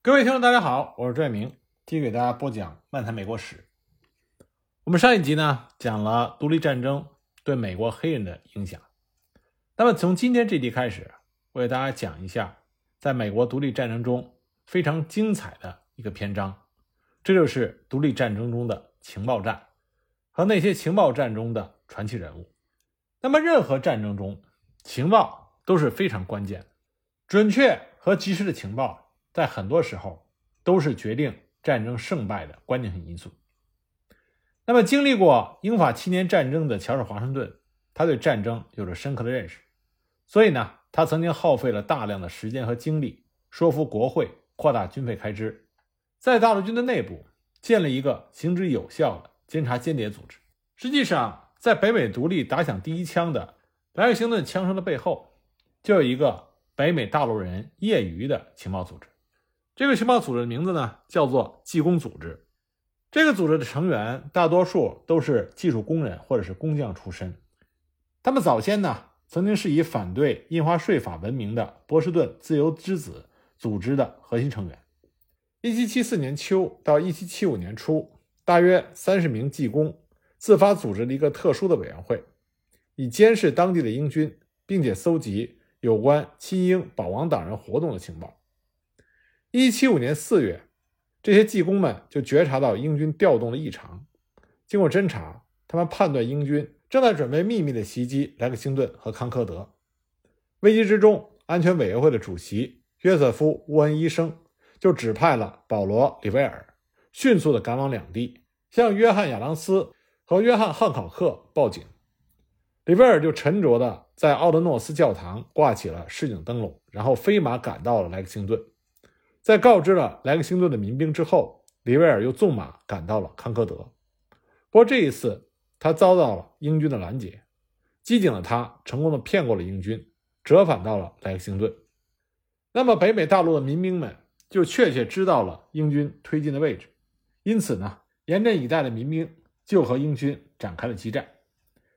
各位听众，大家好，我是朱爱明，继续给大家播讲《漫谈美国史》。我们上一集呢讲了独立战争对美国黑人的影响，那么从今天这集开始，我给大家讲一下在美国独立战争中非常精彩的一个篇章，这就是独立战争中的情报战和那些情报战中的传奇人物。那么，任何战争中，情报都是非常关键，准确和及时的情报。在很多时候，都是决定战争胜败的关键性因素。那么，经历过英法七年战争的乔治·华盛顿，他对战争有着深刻的认识，所以呢，他曾经耗费了大量的时间和精力，说服国会扩大军费开支，在大陆军的内部建立一个行之有效的监察间谍组织。实际上，在北美独立打响第一枪的莱克星顿枪声的背后，就有一个北美大陆人业余的情报组织。这个情报组织的名字呢，叫做技工组织。这个组织的成员大多数都是技术工人或者是工匠出身。他们早先呢，曾经是以反对印花税法闻名的波士顿自由之子组织的核心成员。1774年秋到1775年初，大约三十名技工自发组织了一个特殊的委员会，以监视当地的英军，并且搜集有关亲英保王党人活动的情报。一七五年四月，这些技工们就觉察到英军调动的异常。经过侦查，他们判断英军正在准备秘密的袭击莱克星顿和康科德。危机之中，安全委员会的主席约瑟夫·沃恩医生就指派了保罗·里维尔，迅速地赶往两地，向约翰·亚当斯和约翰·汉考克报警。里维尔就沉着地在奥德诺斯教堂挂起了示警灯笼，然后飞马赶到了莱克星顿。在告知了莱克星顿的民兵之后，里维尔又纵马赶到了康科德。不过这一次，他遭到了英军的拦截。机警的他成功的骗过了英军，折返到了莱克星顿。那么，北美大陆的民兵们就确切知道了英军推进的位置，因此呢，严阵以待的民兵就和英军展开了激战。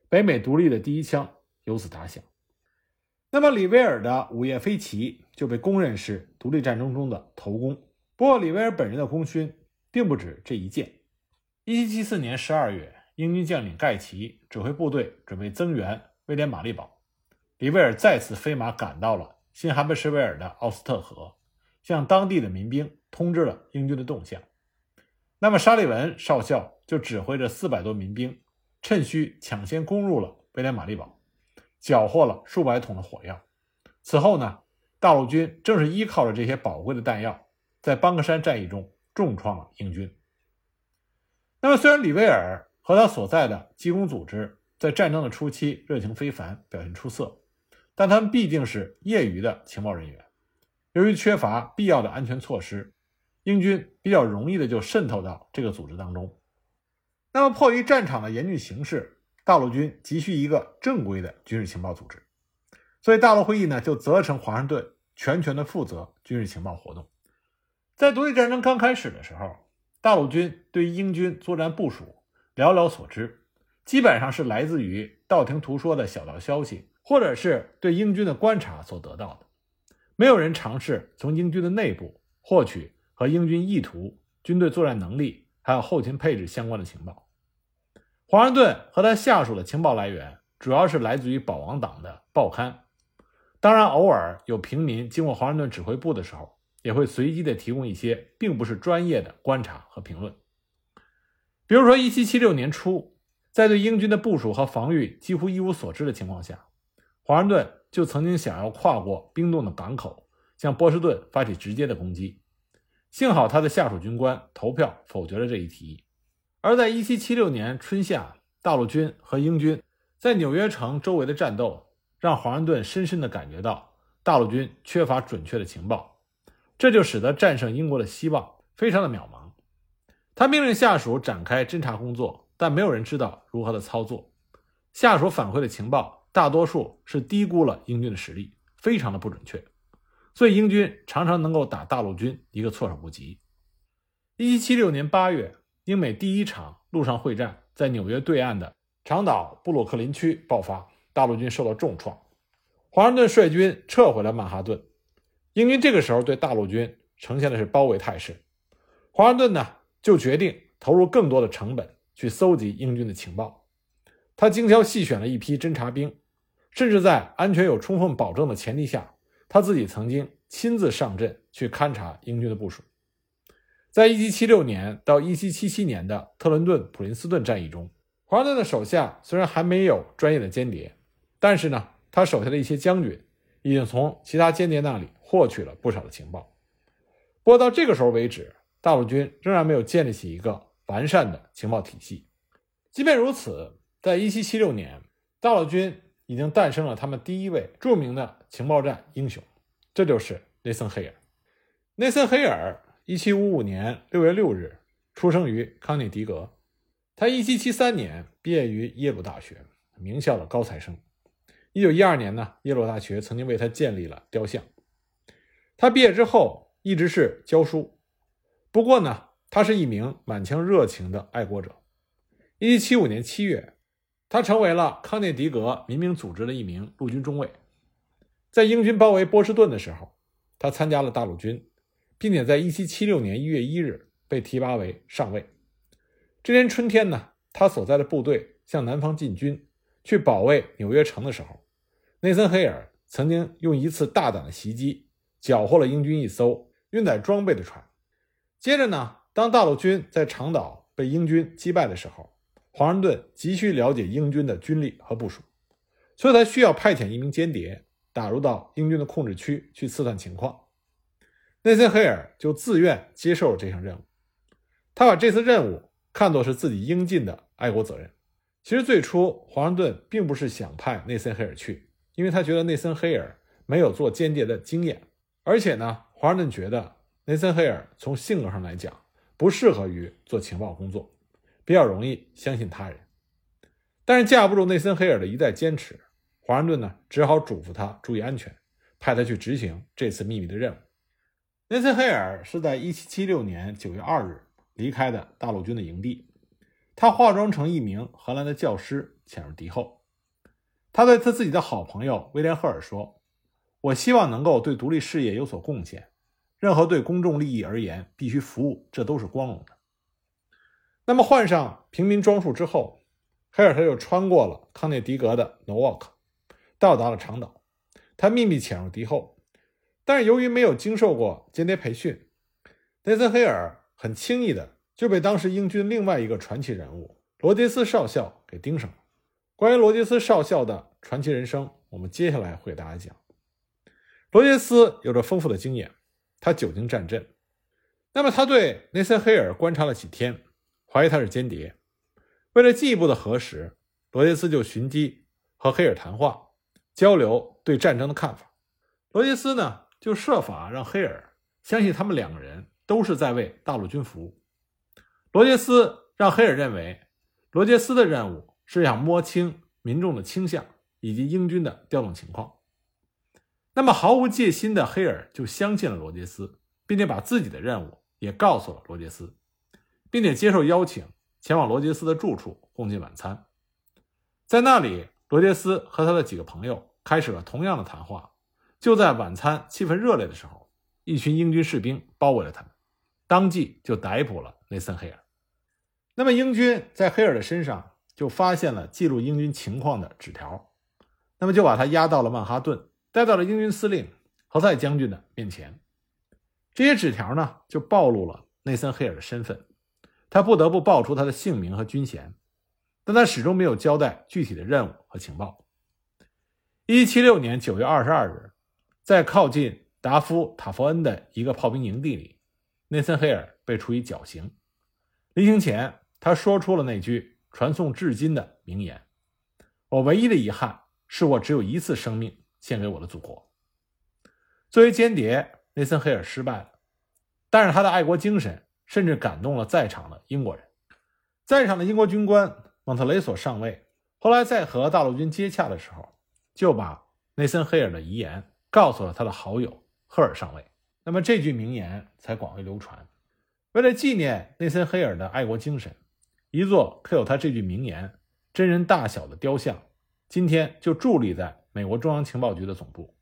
北美独立的第一枪由此打响。那么，里维尔的午夜飞骑就被公认是独立战争中的头功。不过，里维尔本人的功勋并不止这一件。1774年12月，英军将领盖奇指挥部队准备增援威廉·玛丽堡，里维尔再次飞马赶到了新罕布什维尔的奥斯特河，向当地的民兵通知了英军的动向。那么，沙利文少校就指挥着400多民兵，趁虚抢先攻入了威廉·玛丽堡。缴获了数百桶的火药。此后呢，大陆军正是依靠着这些宝贵的弹药，在邦克山战役中重创了英军。那么，虽然李维尔和他所在的机工组织在战争的初期热情非凡，表现出色，但他们毕竟是业余的情报人员，由于缺乏必要的安全措施，英军比较容易的就渗透到这个组织当中。那么，迫于战场的严峻形势。大陆军急需一个正规的军事情报组织，所以大陆会议呢就责成华盛顿全权的负责军事情报活动。在独立战争刚开始的时候，大陆军对英军作战部署寥寥所知，基本上是来自于道听途说的小道消息，或者是对英军的观察所得到的。没有人尝试从英军的内部获取和英军意图、军队作战能力还有后勤配置相关的情报。华盛顿和他下属的情报来源主要是来自于保王党的报刊，当然，偶尔有平民经过华盛顿指挥部的时候，也会随机的提供一些并不是专业的观察和评论。比如说，1776年初，在对英军的部署和防御几乎一无所知的情况下，华盛顿就曾经想要跨过冰冻的港口，向波士顿发起直接的攻击。幸好他的下属军官投票否决了这一提议。而在1776年春夏，大陆军和英军在纽约城周围的战斗，让华盛顿深深地感觉到大陆军缺乏准确的情报，这就使得战胜英国的希望非常的渺茫。他命令下属展开侦查工作，但没有人知道如何的操作。下属反馈的情报大多数是低估了英军的实力，非常的不准确，所以英军常常能够打大陆军一个措手不及。1776年8月。英美第一场陆上会战在纽约对岸的长岛布鲁克林区爆发，大陆军受到重创。华盛顿率军撤回了曼哈顿。英军这个时候对大陆军呈现的是包围态势。华盛顿呢，就决定投入更多的成本去搜集英军的情报。他精挑细选了一批侦察兵，甚至在安全有充分保证的前提下，他自己曾经亲自上阵去勘察英军的部署。在1776年到1777年的特伦顿普林斯顿战役中，华盛顿的手下虽然还没有专业的间谍，但是呢，他手下的一些将军已经从其他间谍那里获取了不少的情报。不过到这个时候为止，大陆军仍然没有建立起一个完善的情报体系。即便如此，在1776年，大陆军已经诞生了他们第一位著名的情报战英雄，这就是内森·黑尔。内森·黑尔。一七五五年六月六日出生于康涅狄格，他一七七三年毕业于耶鲁大学，名校的高材生。一九一二年呢，耶鲁大学曾经为他建立了雕像。他毕业之后一直是教书，不过呢，他是一名满腔热情的爱国者。一七七五年七月，他成为了康涅狄格民兵组织的一名陆军中尉。在英军包围波士顿的时候，他参加了大陆军。并且在1776年1月1日被提拔为上尉。这年春天呢，他所在的部队向南方进军，去保卫纽约城的时候，内森·黑尔曾经用一次大胆的袭击缴获了英军一艘运载装备的船。接着呢，当大陆军在长岛被英军击败的时候，华盛顿急需了解英军的军力和部署，所以他需要派遣一名间谍打入到英军的控制区去刺探情况。内森·黑尔就自愿接受了这项任务，他把这次任务看作是自己应尽的爱国责任。其实最初华盛顿并不是想派内森·黑尔去，因为他觉得内森·黑尔没有做间谍的经验，而且呢，华盛顿觉得内森·黑尔从性格上来讲不适合于做情报工作，比较容易相信他人。但是架不住内森·黑尔的一再坚持，华盛顿呢只好嘱咐他注意安全，派他去执行这次秘密的任务。内森·黑尔是在1776年9月2日离开的大陆军的营地。他化妆成一名荷兰的教师，潜入敌后。他对他自己的好朋友威廉·赫尔说：“我希望能够对独立事业有所贡献。任何对公众利益而言必须服务，这都是光荣的。”那么换上平民装束之后，黑尔他又穿过了康涅狄格的 Norwalk，到达了长岛。他秘密潜入敌后。但是由于没有经受过间谍培训，内森·黑尔很轻易的就被当时英军另外一个传奇人物罗杰斯少校给盯上了。关于罗杰斯少校的传奇人生，我们接下来会给大家讲。罗杰斯有着丰富的经验，他久经战阵。那么他对内森·黑尔观察了几天，怀疑他是间谍。为了进一步的核实，罗杰斯就寻机和黑尔谈话，交流对战争的看法。罗杰斯呢？就设法让黑尔相信他们两个人都是在为大陆军服务。罗杰斯让黑尔认为，罗杰斯的任务是想摸清民众的倾向以及英军的调动情况。那么毫无戒心的黑尔就相信了罗杰斯，并且把自己的任务也告诉了罗杰斯，并且接受邀请前往罗杰斯的住处共进晚餐。在那里，罗杰斯和他的几个朋友开始了同样的谈话。就在晚餐气氛热烈的时候，一群英军士兵包围了他们，当即就逮捕了内森·黑尔。那么，英军在黑尔的身上就发现了记录英军情况的纸条，那么就把他押到了曼哈顿，带到了英军司令何塞将军的面前。这些纸条呢，就暴露了内森·黑尔的身份，他不得不报出他的姓名和军衔，但他始终没有交代具体的任务和情报。一七六年九月二十二日。在靠近达夫塔佛恩的一个炮兵营地里，内森·黑尔被处以绞刑。临行前，他说出了那句传颂至今的名言：“我唯一的遗憾是我只有一次生命献给我的祖国。”作为间谍，内森·黑尔失败了，但是他的爱国精神甚至感动了在场的英国人。在场的英国军官蒙特雷索上尉后来在和大陆军接洽的时候，就把内森·黑尔的遗言。告诉了他的好友赫尔上尉，那么这句名言才广为流传。为了纪念内森·黑尔的爱国精神，一座刻有他这句名言真人大小的雕像，今天就伫立在美国中央情报局的总部。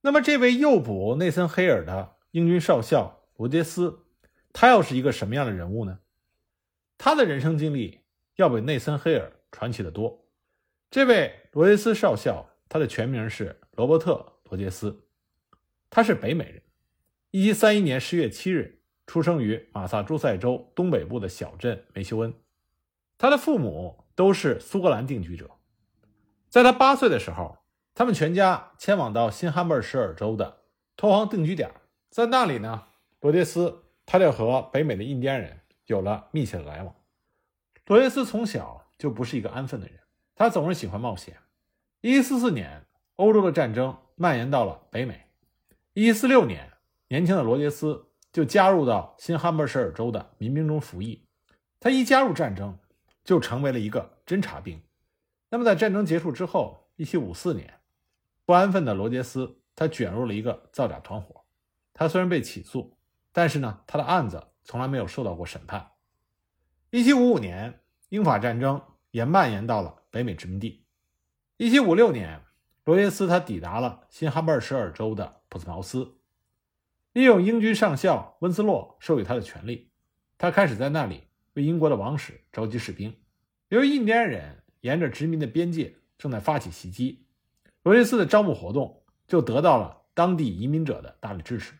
那么，这位诱捕内森·黑尔的英军少校罗杰斯，他又是一个什么样的人物呢？他的人生经历要比内森·黑尔传奇的多。这位罗杰斯少校，他的全名是罗伯特·罗杰斯，他是北美人。1731年10月7日出生于马萨诸塞州东北部的小镇梅修恩，他的父母都是苏格兰定居者。在他八岁的时候，他们全家迁往到新罕布什尔州的托荒定居点，在那里呢，罗杰斯他就和北美的印第安人有了密切的来往。罗杰斯从小就不是一个安分的人，他总是喜欢冒险。1744年，欧洲的战争蔓延到了北美。1746年，年轻的罗杰斯就加入到新罕布什尔州的民兵中服役。他一加入战争，就成为了一个侦察兵。那么，在战争结束之后，1754年。不安分的罗杰斯，他卷入了一个造假团伙。他虽然被起诉，但是呢，他的案子从来没有受到过审判。一七五五年，英法战争也蔓延到了北美殖民地。一七五六年，罗杰斯他抵达了新哈布尔什尔州的普斯茅斯，利用英军上校温斯洛授予他的权利，他开始在那里为英国的王室召集士兵。由于印第安人沿着殖民的边界正在发起袭击。罗杰斯的招募活动就得到了当地移民者的大力支持，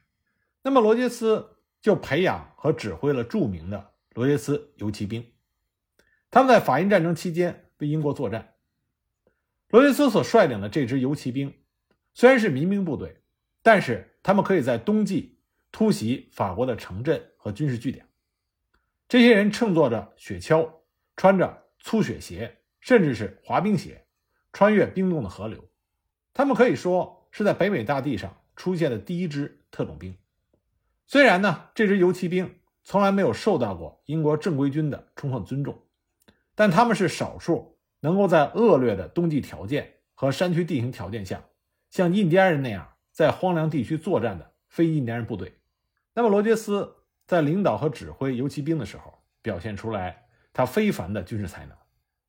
那么罗杰斯就培养和指挥了著名的罗杰斯游骑兵，他们在法印战争期间为英国作战。罗杰斯所率领的这支游骑兵虽然是民兵部队，但是他们可以在冬季突袭法国的城镇和军事据点。这些人乘坐着雪橇，穿着粗雪鞋，甚至是滑冰鞋，穿越冰冻的河流。他们可以说是在北美大地上出现的第一支特种兵。虽然呢，这支游骑兵从来没有受到过英国正规军的充分尊重，但他们是少数能够在恶劣的冬季条件和山区地形条件下，像印第安人那样在荒凉地区作战的非印第安人部队。那么，罗杰斯在领导和指挥游骑兵的时候，表现出来他非凡的军事才能。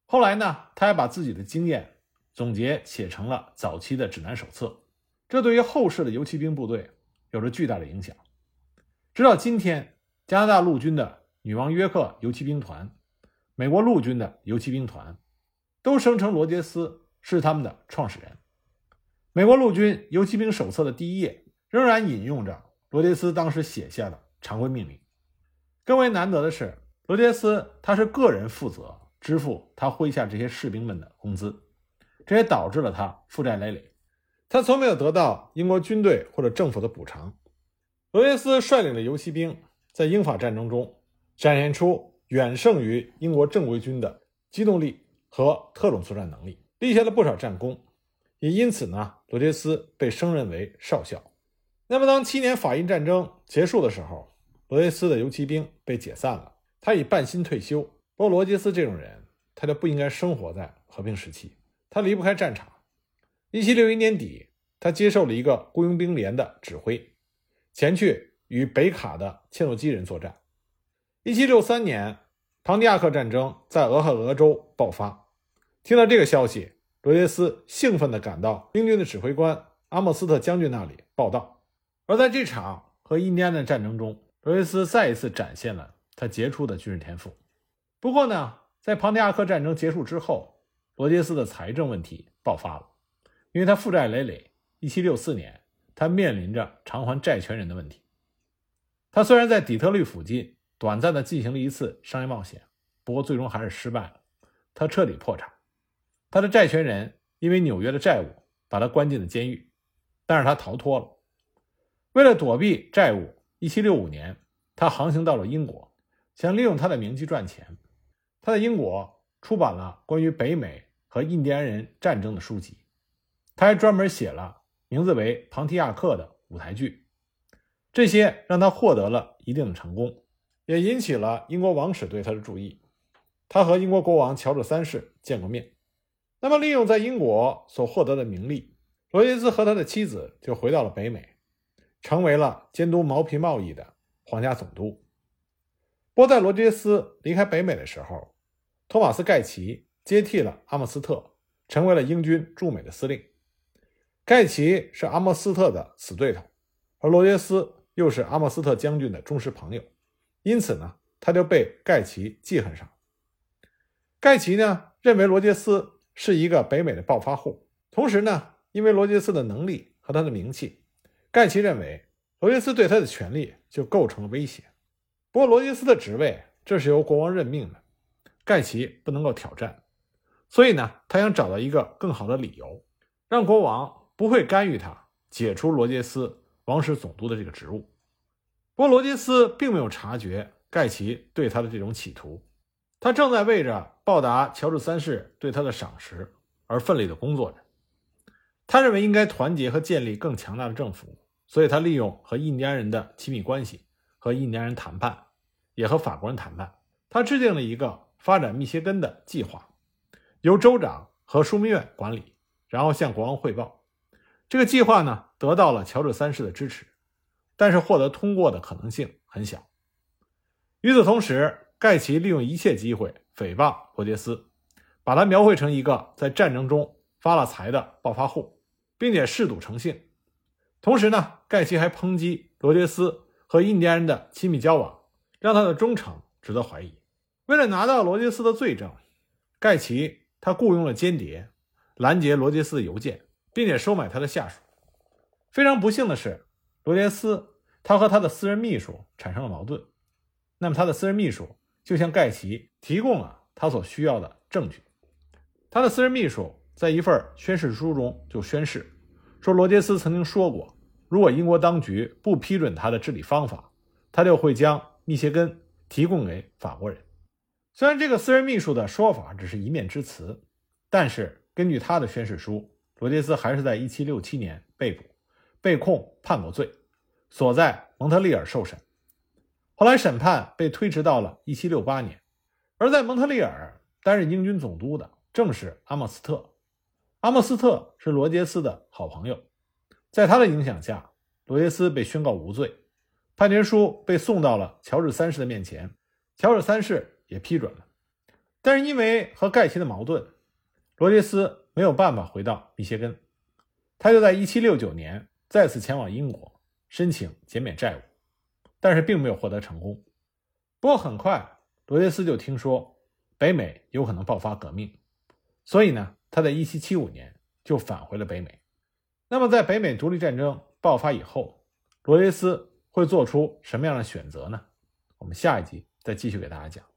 后来呢，他还把自己的经验。总结写成了早期的指南手册，这对于后世的游骑兵部队有着巨大的影响。直到今天，加拿大陆军的女王约克游骑兵团、美国陆军的游骑兵团，都声称罗杰斯是他们的创始人。美国陆军游骑兵手册的第一页仍然引用着罗杰斯当时写下的常规命令。更为难得的是，罗杰斯他是个人负责支付他麾下这些士兵们的工资。这也导致了他负债累累，他从没有得到英国军队或者政府的补偿。罗杰斯率领的游骑兵在英法战争中展现出远胜于英国正规军的机动力和特种作战能力，立下了不少战功。也因此呢，罗杰斯被升任为少校。那么，当七年法印战争结束的时候，罗杰斯的游骑兵被解散了，他已半薪退休。不过，罗杰斯这种人，他就不应该生活在和平时期。他离不开战场。一七六一年底，他接受了一个雇佣兵连的指挥，前去与北卡的切诺基人作战。一七六三年，庞迪亚克战争在俄亥俄州爆发。听到这个消息，罗杰斯兴奋地赶到英军的指挥官阿莫斯特将军那里报道。而在这场和印第安的战争中，罗杰斯再一次展现了他杰出的军事天赋。不过呢，在庞迪亚克战争结束之后，罗杰斯的财政问题爆发了，因为他负债累累。1764年，他面临着偿还债权人的问题。他虽然在底特律附近短暂的进行了一次商业冒险，不过最终还是失败了，他彻底破产。他的债权人因为纽约的债务把他关进了监狱，但是他逃脱了。为了躲避债务，1765年他航行到了英国，想利用他的名气赚钱。他在英国。出版了关于北美和印第安人战争的书籍，他还专门写了名字为《庞提亚克》的舞台剧，这些让他获得了一定的成功，也引起了英国王室对他的注意。他和英国国王乔治三世见过面。那么，利用在英国所获得的名利，罗杰斯和他的妻子就回到了北美，成为了监督毛皮贸易的皇家总督。波，在罗杰斯离开北美的时候，托马斯·盖奇接替了阿莫斯特，成为了英军驻美的司令。盖奇是阿莫斯特的死对头，而罗杰斯又是阿莫斯特将军的忠实朋友，因此呢，他就被盖奇记恨上。盖奇呢，认为罗杰斯是一个北美的暴发户，同时呢，因为罗杰斯的能力和他的名气，盖奇认为罗杰斯对他的权力就构成了威胁。不过，罗杰斯的职位这是由国王任命的，盖奇不能够挑战，所以呢，他想找到一个更好的理由，让国王不会干预他解除罗杰斯。王室总督的这个职务，不过罗杰斯并没有察觉盖奇对他的这种企图，他正在为着报答乔治三世对他的赏识而奋力的工作着。他认为应该团结和建立更强大的政府，所以他利用和印第安人的亲密关系和印第安人谈判，也和法国人谈判。他制定了一个发展密歇根的计划，由州长和枢密院管理，然后向国王汇报。这个计划呢，得到了乔治三世的支持，但是获得通过的可能性很小。与此同时，盖奇利用一切机会诽谤罗杰斯，把他描绘成一个在战争中发了财的暴发户，并且嗜赌成性。同时呢，盖奇还抨击罗杰斯和印第安人的亲密交往，让他的忠诚值得怀疑。为了拿到罗杰斯的罪证，盖奇他雇佣了间谍，拦截罗杰斯的邮件。并且收买他的下属。非常不幸的是，罗杰斯他和他的私人秘书产生了矛盾。那么他的私人秘书就向盖奇提供了他所需要的证据。他的私人秘书在一份宣誓书中就宣誓说，罗杰斯曾经说过，如果英国当局不批准他的治理方法，他就会将密歇根提供给法国人。虽然这个私人秘书的说法只是一面之词，但是根据他的宣誓书。罗杰斯还是在1767年被捕，被控叛国罪，所在蒙特利尔受审。后来审判被推迟到了1768年。而在蒙特利尔担任英军总督的正是阿莫斯特。阿莫斯特是罗杰斯的好朋友，在他的影响下，罗杰斯被宣告无罪，判决书被送到了乔治三世的面前，乔治三世也批准了。但是因为和盖奇的矛盾，罗杰斯。没有办法回到密歇根，他就在1769年再次前往英国申请减免债务，但是并没有获得成功。不过很快，罗杰斯就听说北美有可能爆发革命，所以呢，他在1775年就返回了北美。那么，在北美独立战争爆发以后，罗杰斯会做出什么样的选择呢？我们下一集再继续给大家讲。